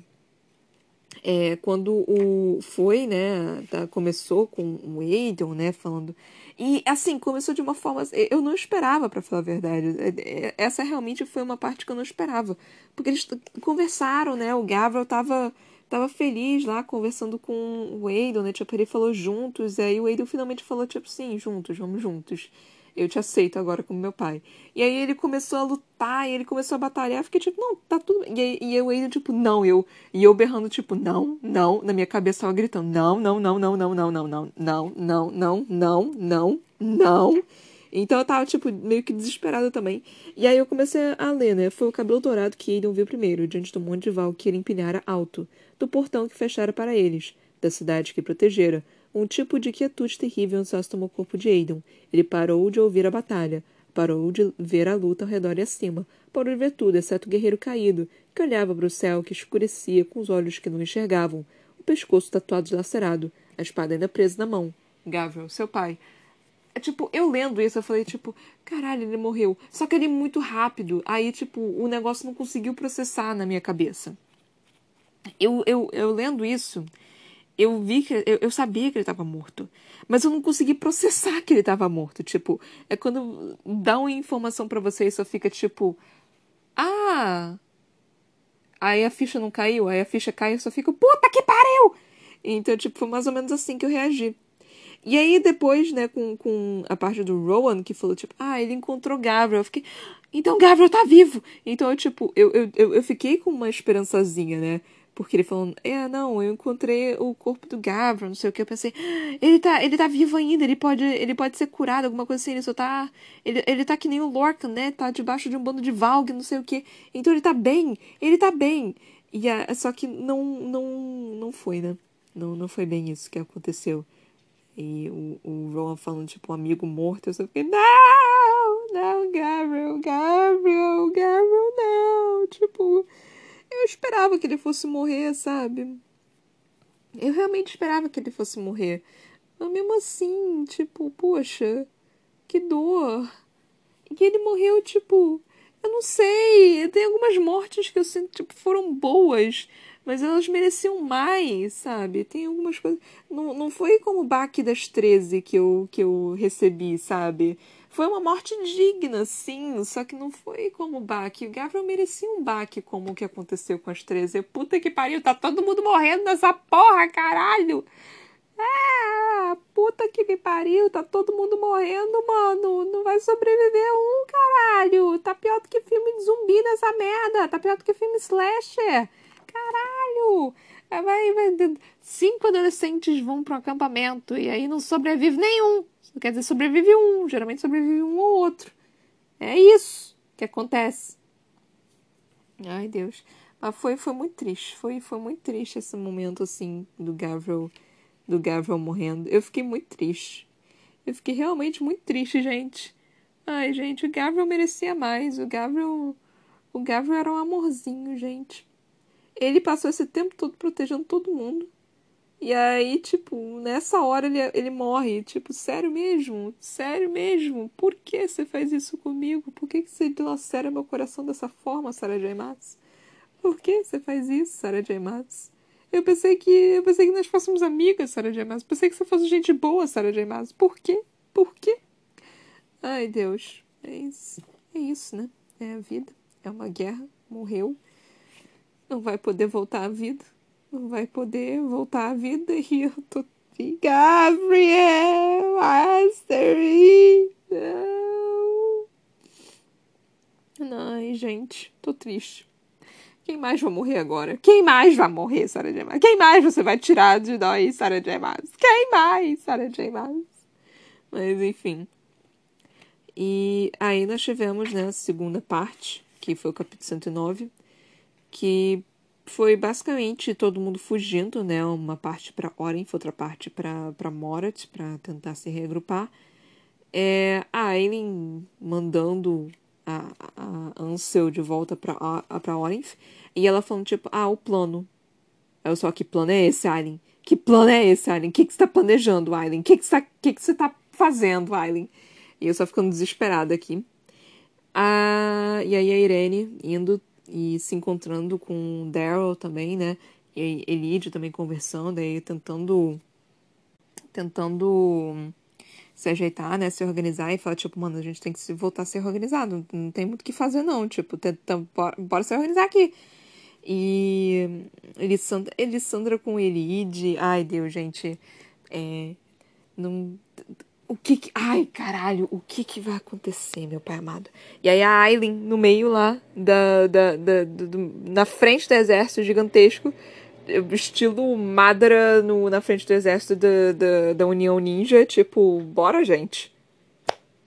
é, quando o foi, né, tá, começou com o Aiden, né, falando e assim começou de uma forma eu não esperava para falar a verdade é, é, essa realmente foi uma parte que eu não esperava porque eles conversaram, né, o Gabriel tava tava feliz lá conversando com o Aiden, né, tipo ele falou juntos, aí o Aiden finalmente falou tipo sim, juntos, vamos juntos eu te aceito agora como meu pai. E aí ele começou a lutar, e ele começou a batalhar, fiquei tipo, não, tá tudo bem. E, e eu ainda, tipo, não, eu. E eu berrando, tipo, não, não, na minha cabeça tava gritando, não, não, não, não, não, não, não, não, não, não, não, não, não, não. Então eu tava, tipo, meio que desesperada também. E aí eu comecei a ler, né? Foi o cabelo dourado que Aiden viu primeiro, diante do monte de val que ele empilhara alto, do portão que fechara para eles, da cidade que protegera, um tipo de quietude terrível ansiosa tomou o corpo de Aidan. Ele parou de ouvir a batalha, parou de ver a luta ao redor e acima, parou de ver tudo, exceto o guerreiro caído, que olhava para o céu que escurecia com os olhos que não enxergavam, o pescoço tatuado lacerado, a espada ainda presa na mão. Gabriel, seu pai. É, tipo, eu lendo isso, eu falei, tipo, caralho, ele morreu. Só que ele é muito rápido. Aí, tipo, o negócio não conseguiu processar na minha cabeça. Eu, eu, eu lendo isso, eu vi que eu, eu sabia que ele estava morto, mas eu não consegui processar que ele estava morto. Tipo, é quando dá uma informação para você e só fica tipo, ah, aí a ficha não caiu, aí a ficha cai e só fica, puta que pariu! Então, tipo, foi mais ou menos assim que eu reagi. E aí depois, né, com, com a parte do Rowan, que falou, tipo, ah, ele encontrou Gabriel. Eu fiquei, então Gabriel tá vivo. Então, eu, tipo, eu, eu, eu fiquei com uma esperançazinha, né? Porque ele falou, é, não, eu encontrei o corpo do Gabriel, não sei o que. Eu pensei, ele tá, ele tá vivo ainda, ele pode, ele pode ser curado, alguma coisa assim, ele só tá. Ele, ele tá que nem o Lorcan, né? Tá debaixo de um bando de Valg, não sei o que. Então ele tá bem, ele tá bem. E a, só que não, não, não foi, né? Não, não foi bem isso que aconteceu. E o, o Rowan falando, tipo, um amigo morto, eu só fiquei, não, não, Gabriel, Gabriel, Gabriel, não. Tipo, eu esperava que ele fosse morrer, sabe? Eu realmente esperava que ele fosse morrer. Mas mesmo assim, tipo, poxa, que dor. E ele morreu, tipo, eu não sei. Tem algumas mortes que eu sinto, tipo, foram boas. Mas elas mereciam mais, sabe? Tem algumas coisas. Não, não foi como o baque das 13 que eu, que eu recebi, sabe? Foi uma morte digna, sim, só que não foi como baque. O Gabriel merecia um baque como o que aconteceu com as 13. Puta que pariu, tá todo mundo morrendo nessa porra, caralho! Ah, puta que me pariu, tá todo mundo morrendo, mano. Não vai sobreviver um, caralho. Tá pior do que filme de zumbi nessa merda. Tá pior do que filme slasher. Caralho. Vai, cinco adolescentes vão pro acampamento e aí não sobrevive nenhum. Quer dizer, sobrevive um. Geralmente sobrevive um ou outro. É isso que acontece. Ai, Deus. Mas foi, foi muito triste. Foi, foi muito triste esse momento, assim, do Gabriel, do Gabriel morrendo. Eu fiquei muito triste. Eu fiquei realmente muito triste, gente. Ai, gente, o Gabriel merecia mais. O Gabriel. O Gabriel era um amorzinho, gente. Ele passou esse tempo todo protegendo todo mundo. E aí, tipo, nessa hora ele, ele morre. Tipo, sério mesmo? Sério mesmo? Por que você faz isso comigo? Por que, que você dilacera meu coração dessa forma, Sarah J. Maas? Por que você faz isso, Sarah J. Maas? Eu pensei que. Eu pensei que nós fôssemos amigas, Sarah J. Maas. Pensei que você fosse gente boa, Sarah J. Maas. Por quê? Por quê? Ai, Deus. É isso. É isso, né? É a vida. É uma guerra. Morreu. Não vai poder voltar à vida não vai poder voltar à vida e eu tô. Gabriel, Astery, não. Ai, gente, tô triste. Quem mais vai morrer agora? Quem mais vai morrer, Sarah J. Maas? Quem mais você vai tirar de nós, Sarah J. Maas? Quem mais, Sarah J. Maas? Mas, enfim. E aí nós tivemos, né, a segunda parte, que foi o capítulo 109, que foi basicamente todo mundo fugindo, né? Uma parte para Orenf, outra parte para Morat, para tentar se reagrupar. É, a Aileen mandando a, a Ansel de volta para Orenf. E ela falando, tipo, ah, o plano. Eu só, que plano é esse, Aileen? Que plano é esse, Aileen? O que, que você tá planejando, Aileen? O que, que, você tá, que, que você tá fazendo, Aileen? E eu só ficando desesperada aqui. Ah, e aí a Irene indo e se encontrando com Daryl também, né? E Elide também conversando, aí tentando tentando se ajeitar, né, se organizar e falar, tipo, mano, a gente tem que se voltar a ser organizado, não tem muito o que fazer não, tipo, tenta, bora, bora se organizar aqui. E Elissandra, Elissandra com Elide, ai Deus, gente, é, não, o que, que, Ai, caralho, o que que vai acontecer, meu pai amado? E aí a Aileen, no meio lá, da, da, da, do, na frente do exército gigantesco, estilo Madara no, na frente do exército da, da, da União Ninja, tipo, bora, gente.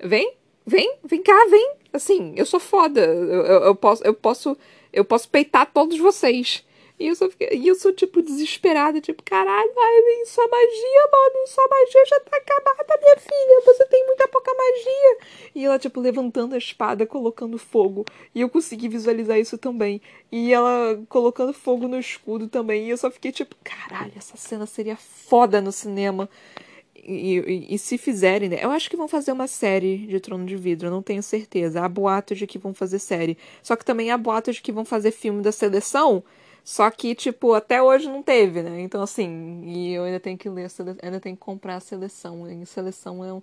Vem, vem, vem cá, vem. Assim, eu sou foda. Eu, eu, eu posso, eu posso, eu posso peitar todos vocês. E eu só fiquei, e eu sou, tipo, desesperada, tipo, caralho, Aileen, sua magia, mano, sua magia já tá acabada, minha filha, você tem muita pouca magia. E ela, tipo, levantando a espada, colocando fogo. E eu consegui visualizar isso também. E ela colocando fogo no escudo também. E eu só fiquei, tipo, caralho, essa cena seria foda no cinema. E, e, e, se fizerem, né? Eu acho que vão fazer uma série de Trono de Vidro, eu não tenho certeza. Há boatos de que vão fazer série. Só que também há boatos de que vão fazer filme da seleção. Só que, tipo, até hoje não teve, né? Então, assim, e eu ainda tenho que ler, ainda tenho que comprar a seleção. E seleção é um.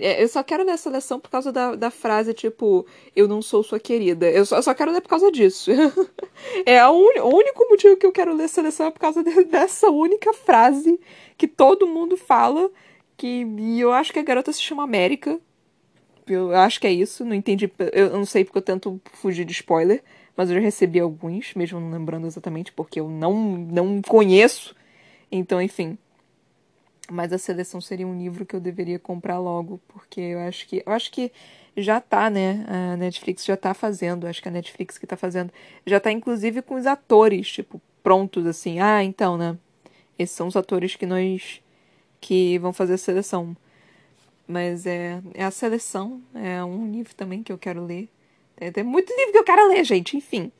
É, eu só quero ler a seleção por causa da, da frase, tipo, eu não sou sua querida. Eu só, eu só quero ler por causa disso. é un, o único motivo que eu quero ler a seleção é por causa de, dessa única frase que todo mundo fala. Que, e eu acho que a garota se chama América. eu acho que é isso. Não entendi. Eu não sei porque eu tento fugir de spoiler, mas eu já recebi alguns, mesmo não lembrando exatamente, porque eu não, não conheço. Então, enfim. Mas a seleção seria um livro que eu deveria comprar logo, porque eu acho que. Eu acho que já tá, né? A Netflix já tá fazendo, acho que a Netflix que tá fazendo. Já tá inclusive com os atores, tipo, prontos, assim. Ah, então, né? Esses são os atores que nós. que vão fazer a seleção. Mas é, é a seleção, é um livro também que eu quero ler. É, tem muito livro que eu quero ler, gente, enfim.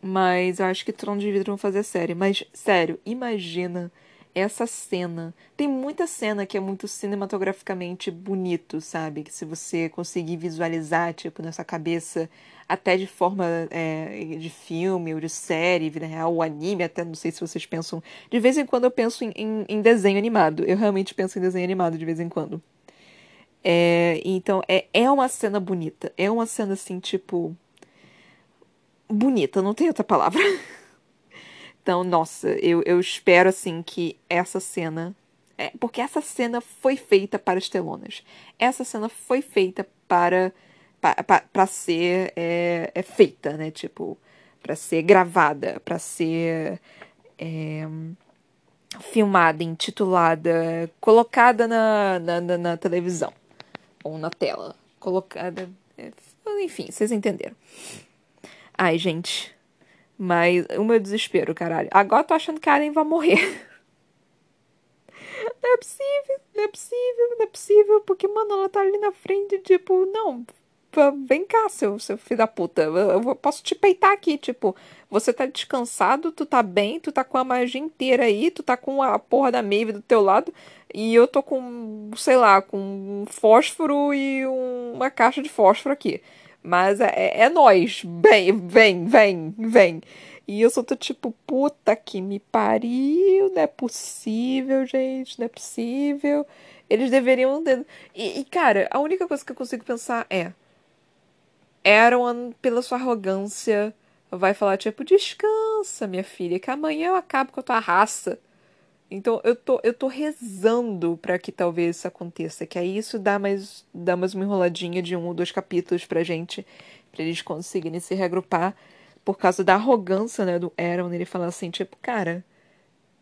Mas eu acho que Trono de Vidro vão fazer série. Mas, sério, imagina essa cena. Tem muita cena que é muito cinematograficamente bonito, sabe? Que se você conseguir visualizar, tipo, nessa cabeça, até de forma é, de filme ou de série, vida real, ou anime, até não sei se vocês pensam. De vez em quando eu penso em, em, em desenho animado. Eu realmente penso em desenho animado de vez em quando. É, então, é, é uma cena bonita. É uma cena assim, tipo. Bonita, não tem outra palavra. Então, nossa, eu, eu espero assim que essa cena. É, porque essa cena foi feita para as telonas. Essa cena foi feita para. para ser é, é, feita, né? Tipo, para ser gravada, para ser. É, filmada, intitulada, colocada na, na, na, na, televisão ou na tela. Colocada. É, enfim, vocês entenderam. Ai, gente, mas o meu desespero, caralho. Agora eu tô achando que a Aren vai morrer. Não é possível, não é possível, não é possível. Porque, mano, ela tá ali na frente, tipo, não. Vem cá, seu, seu filho da puta. Eu, posso te peitar aqui, tipo. Você tá descansado, tu tá bem, tu tá com a magia inteira aí, tu tá com a porra da Maeve do teu lado. E eu tô com, sei lá, com um fósforo e um, uma caixa de fósforo aqui. Mas é, é, é nós. Vem, vem, vem, vem. E eu só tô tipo, puta que me pariu, não é possível, gente, não é possível. Eles deveriam. E, e, cara, a única coisa que eu consigo pensar é. Aaron, pela sua arrogância, vai falar, tipo, descansa, minha filha, que amanhã eu acabo com a tua raça. Então eu tô, eu tô rezando para que talvez isso aconteça, que aí isso dá mais, dá mais uma enroladinha de um ou dois capítulos pra gente, pra eles conseguirem se reagrupar, por causa da arrogância, né, do Aaron, ele fala assim, tipo, cara,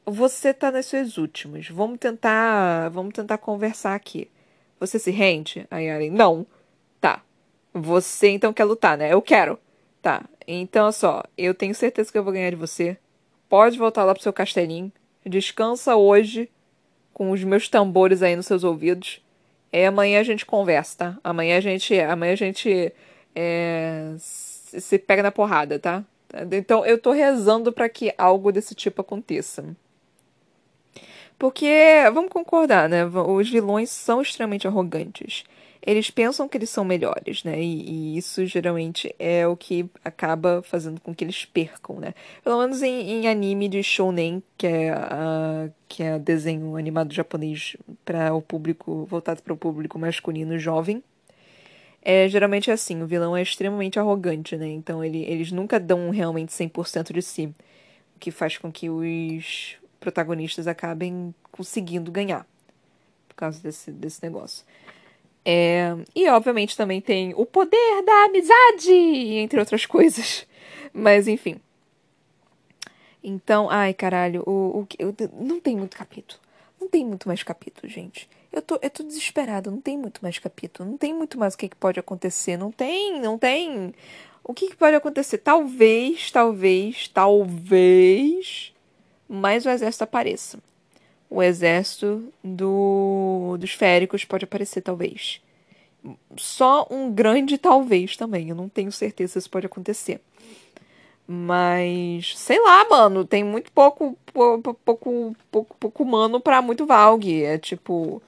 você tá nas suas últimas, vamos tentar, vamos tentar conversar aqui. Você se rende? Aí Aaron, não. Você então quer lutar, né? Eu quero. Tá. Então, só, eu tenho certeza que eu vou ganhar de você. Pode voltar lá pro seu castelinho Descansa hoje com os meus tambores aí nos seus ouvidos. É amanhã a gente conversa, tá? Amanhã a gente, amanhã a gente é, se pega na porrada, tá? Então eu tô rezando para que algo desse tipo aconteça. Porque, vamos concordar, né? Os vilões são extremamente arrogantes eles pensam que eles são melhores, né? E, e, isso geralmente é o que acaba fazendo com que eles percam, né? Pelo menos em, em anime de shounen, que é a, que é desenho animado japonês para o público voltado para o público masculino jovem. É, geralmente é assim, o vilão é extremamente arrogante, né? Então ele, eles nunca dão realmente 100% de si, o que faz com que os protagonistas acabem conseguindo ganhar por causa desse, desse negócio. É, e obviamente também tem o poder da amizade, entre outras coisas. Mas enfim. Então, ai caralho, o, o, não tem muito capítulo. Não tem muito mais capítulo, gente. Eu tô, eu tô desesperada, não tem muito mais capítulo. Não tem muito mais o que, que pode acontecer. Não tem, não tem. O que, que pode acontecer? Talvez, talvez, talvez. Mais o exército apareça o exército do, dos féricos pode aparecer, talvez. Só um grande talvez também. Eu não tenho certeza se isso pode acontecer. Mas, sei lá, mano, tem muito pouco pouco, pouco, pouco, humano pra muito Valg. É tipo.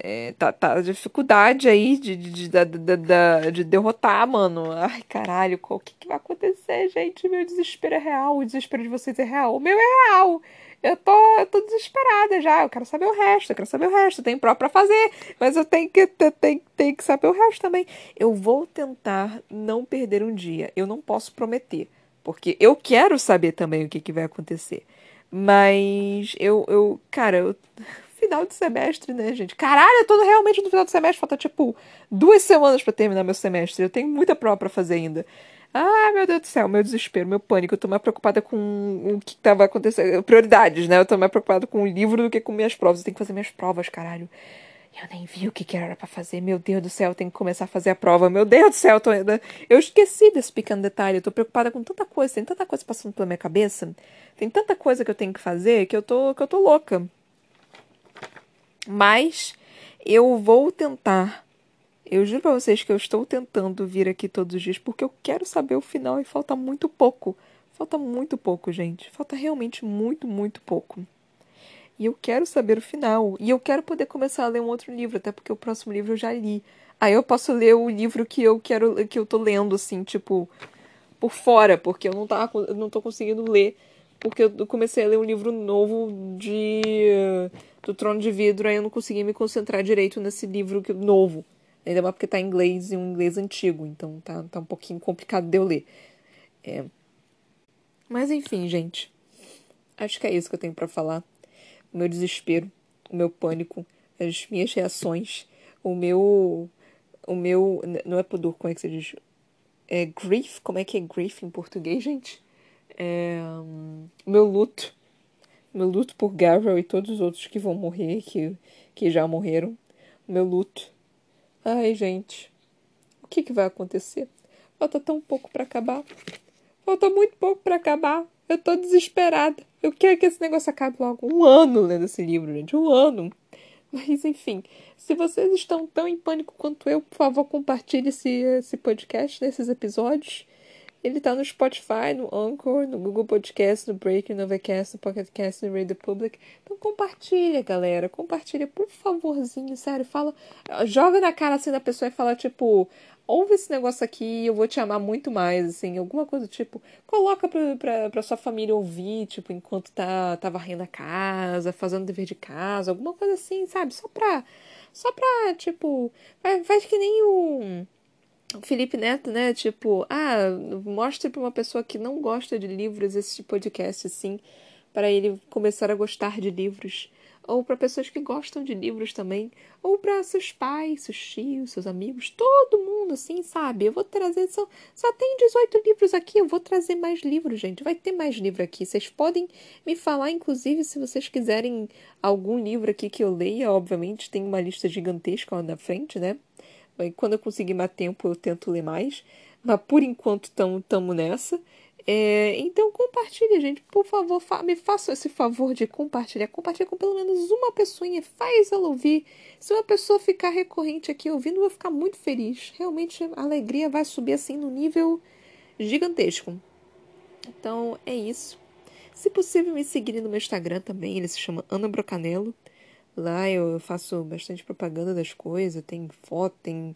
É, tá, tá dificuldade aí de, de, de, de, de derrotar, mano. Ai, caralho, o que, que vai acontecer, gente? Meu desespero é real. O desespero de vocês é real. O meu é real eu tô, eu tô desesperada já. Eu quero saber o resto, eu quero saber o resto. Tem prova pra fazer, mas eu tenho que, tenho, tenho que saber o resto também. Eu vou tentar não perder um dia. Eu não posso prometer, porque eu quero saber também o que, que vai acontecer. Mas eu, eu cara, eu, final de semestre, né, gente? Caralho, eu tô realmente no final do semestre. Falta, tipo, duas semanas para terminar meu semestre. Eu tenho muita prova pra fazer ainda. Ah, meu Deus do céu, meu desespero, meu pânico. Eu tô mais preocupada com o que tava acontecendo. Prioridades, né? Eu tô mais preocupada com o livro do que com minhas provas. Eu tenho que fazer minhas provas, caralho. Eu nem vi o que, era para fazer. Meu Deus do céu, eu tenho que começar a fazer a prova. Meu Deus do céu, eu, tô... eu esqueci desse pequeno detalhe. Eu tô preocupada com tanta coisa, tem tanta coisa passando pela minha cabeça. Tem tanta coisa que eu tenho que fazer que eu tô, que eu tô louca. Mas eu vou tentar. Eu juro pra vocês que eu estou tentando vir aqui todos os dias porque eu quero saber o final e falta muito pouco. Falta muito pouco, gente. Falta realmente muito, muito pouco. E eu quero saber o final. E eu quero poder começar a ler um outro livro, até porque o próximo livro eu já li. Aí eu posso ler o livro que eu quero, que eu tô lendo, assim, tipo, por fora, porque eu não, tava, eu não tô conseguindo ler. Porque eu comecei a ler um livro novo de do Trono de Vidro, aí eu não consegui me concentrar direito nesse livro novo. Ainda mais porque tá em inglês e um inglês antigo, então tá, tá um pouquinho complicado de eu ler. É. Mas enfim, gente. Acho que é isso que eu tenho para falar o meu desespero, o meu pânico, as minhas reações, o meu. O meu. Não é pudor, como é que se diz? É grief? Como é que é grief em português, gente? É, o meu luto. Meu luto por Gabriel e todos os outros que vão morrer, que, que já morreram. Meu luto. Ai, gente. O que, que vai acontecer? Falta tão pouco para acabar. Falta muito pouco para acabar. Eu tô desesperada. Eu quero que esse negócio acabe logo. Um ano lendo esse livro, gente. Um ano. Mas, enfim, se vocês estão tão em pânico quanto eu, por favor, compartilhe esse, esse podcast, nesses episódios. Ele tá no Spotify, no Anchor, no Google Podcast, no Breaker, no Overcast, no Pocket Cast, no Radio Public. Então compartilha, galera. Compartilha, por favorzinho, sério. Fala, joga na cara assim da pessoa e fala, tipo, ouve esse negócio aqui eu vou te amar muito mais, assim, alguma coisa tipo, coloca pra, pra, pra sua família ouvir, tipo, enquanto tá, tá varrendo a casa, fazendo dever de casa, alguma coisa assim, sabe? Só pra, só pra, tipo, faz, faz que nem o Felipe Neto, né? Tipo, ah, mostre pra uma pessoa que não gosta de livros esse podcast, assim, para ele começar a gostar de livros ou para pessoas que gostam de livros também, ou para seus pais, seus tios, seus amigos, todo mundo assim, sabe? Eu vou trazer só, só tem 18 livros aqui, eu vou trazer mais livros, gente. Vai ter mais livro aqui. Vocês podem me falar inclusive se vocês quiserem algum livro aqui que eu leia, obviamente, tem uma lista gigantesca lá na frente, né? Quando eu conseguir mais tempo, eu tento ler mais. Mas por enquanto estamos nessa. É, então compartilhe, gente. Por favor, fa me façam esse favor de compartilhar. Compartilhe com pelo menos uma pessoa. Faz ela ouvir. Se uma pessoa ficar recorrente aqui ouvindo, eu vou ficar muito feliz. Realmente a alegria vai subir assim no nível gigantesco. Então é isso. Se possível, me seguirem no meu Instagram também. Ele se chama Ana Brocanello. Lá eu faço bastante propaganda das coisas. Tem foto, tem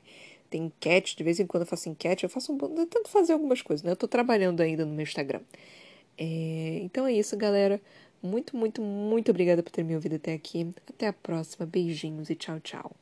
tem enquete, de vez em quando eu faço enquete, eu faço um, eu tento fazer algumas coisas, né? Eu tô trabalhando ainda no meu Instagram. É, então é isso, galera. Muito, muito, muito obrigada por ter me ouvido até aqui. Até a próxima. Beijinhos e tchau, tchau.